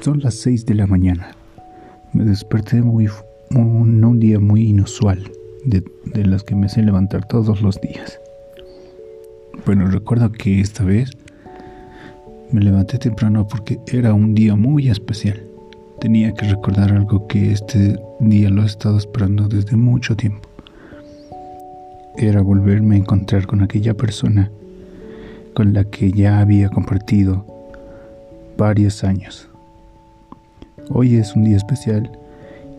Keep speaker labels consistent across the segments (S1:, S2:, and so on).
S1: Son las 6 de la mañana. Me desperté muy, un, un día muy inusual, de, de los que me sé levantar todos los días. Bueno, recuerdo que esta vez me levanté temprano porque era un día muy especial. Tenía que recordar algo que este día lo he estado esperando desde mucho tiempo. Era volverme a encontrar con aquella persona con la que ya había compartido varios años. Hoy es un día especial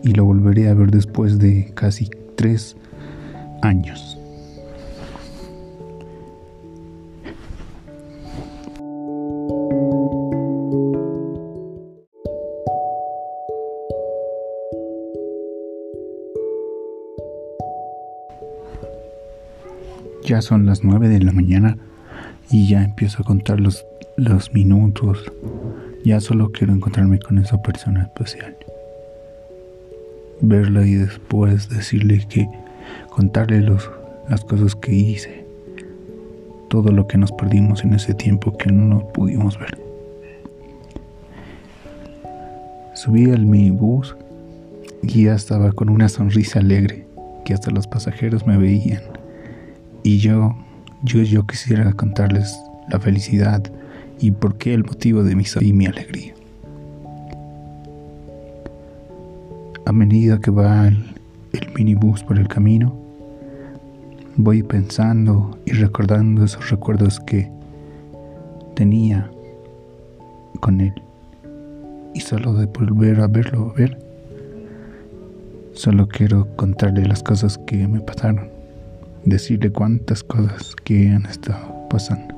S1: y lo volveré a ver después de casi tres años. Ya son las nueve de la mañana y ya empiezo a contar los, los minutos. Ya solo quiero encontrarme con esa persona especial. Verla y después decirle que contarle los, las cosas que hice. Todo lo que nos perdimos en ese tiempo que no nos pudimos ver. Subí al minibús y ya estaba con una sonrisa alegre que hasta los pasajeros me veían. Y yo, yo, yo quisiera contarles la felicidad y por qué el motivo de mi y mi alegría. A medida que va el, el minibús por el camino, voy pensando y recordando esos recuerdos que tenía con él. Y solo de volver a verlo, a ver, solo quiero contarle las cosas que me pasaron decirle cuántas cosas que han estado pasando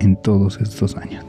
S1: en todos estos años.